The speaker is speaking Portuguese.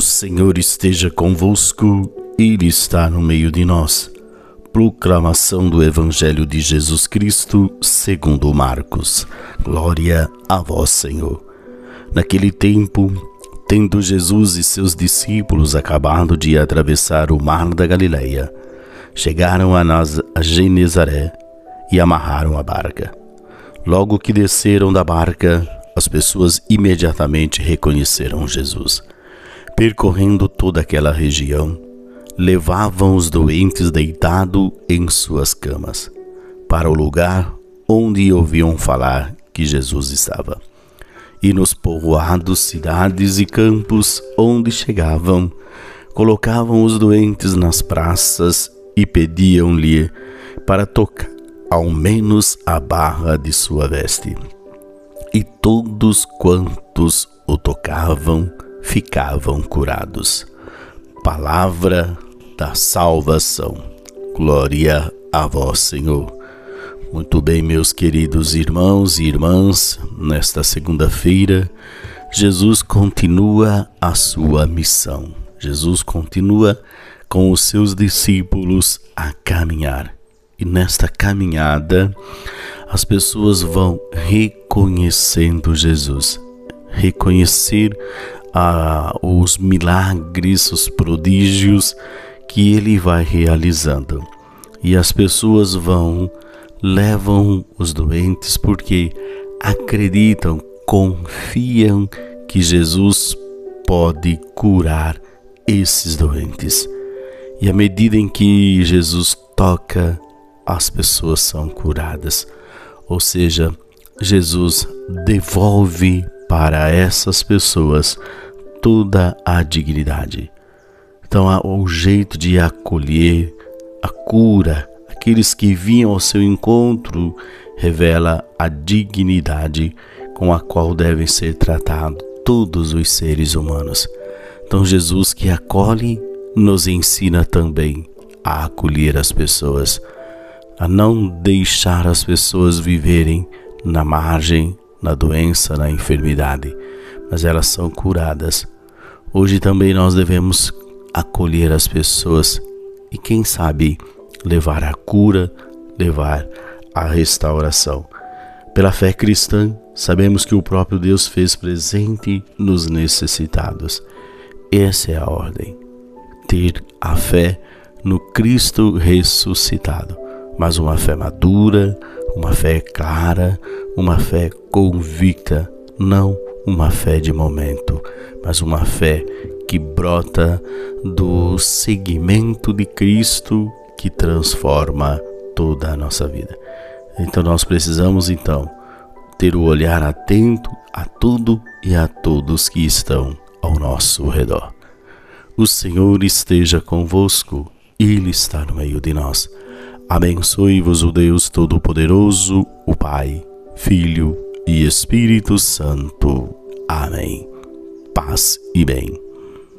O Senhor esteja convosco, Ele está no meio de nós. Proclamação do Evangelho de Jesus Cristo, segundo Marcos. Glória a vós, Senhor. Naquele tempo, tendo Jesus e seus discípulos acabado de atravessar o mar da Galileia, chegaram a, Naz a Genezaré e amarraram a barca. Logo que desceram da barca, as pessoas imediatamente reconheceram Jesus. Percorrendo toda aquela região, levavam os doentes deitados em suas camas para o lugar onde ouviam falar que Jesus estava. E nos povoados, cidades e campos onde chegavam, colocavam os doentes nas praças e pediam-lhe para tocar ao menos a barra de sua veste. E todos quantos o tocavam ficavam curados. Palavra da salvação. Glória a vós, Senhor. Muito bem, meus queridos irmãos e irmãs, nesta segunda-feira, Jesus continua a sua missão. Jesus continua com os seus discípulos a caminhar. E nesta caminhada, as pessoas vão reconhecendo Jesus, reconhecer ah, os milagres, os prodígios que ele vai realizando. E as pessoas vão, levam os doentes porque acreditam, confiam que Jesus pode curar esses doentes. E à medida em que Jesus toca, as pessoas são curadas. Ou seja, Jesus devolve para essas pessoas toda a dignidade. Então, o jeito de acolher a cura, aqueles que vinham ao seu encontro, revela a dignidade com a qual devem ser tratados todos os seres humanos. Então, Jesus que acolhe, nos ensina também a acolher as pessoas, a não deixar as pessoas viverem na margem, na doença, na enfermidade, mas elas são curadas. Hoje também nós devemos acolher as pessoas e, quem sabe, levar a cura, levar a restauração. Pela fé cristã, sabemos que o próprio Deus fez presente nos necessitados. Essa é a ordem. Ter a fé no Cristo ressuscitado, mas uma fé madura, uma fé clara, uma fé convicta, não uma fé de momento, mas uma fé que brota do seguimento de Cristo que transforma toda a nossa vida. Então nós precisamos então ter o olhar atento a tudo e a todos que estão ao nosso redor. O Senhor esteja convosco, Ele está no meio de nós. Abençoe-vos o Deus Todo-Poderoso, o Pai, Filho e Espírito Santo. Amém. Paz e bem.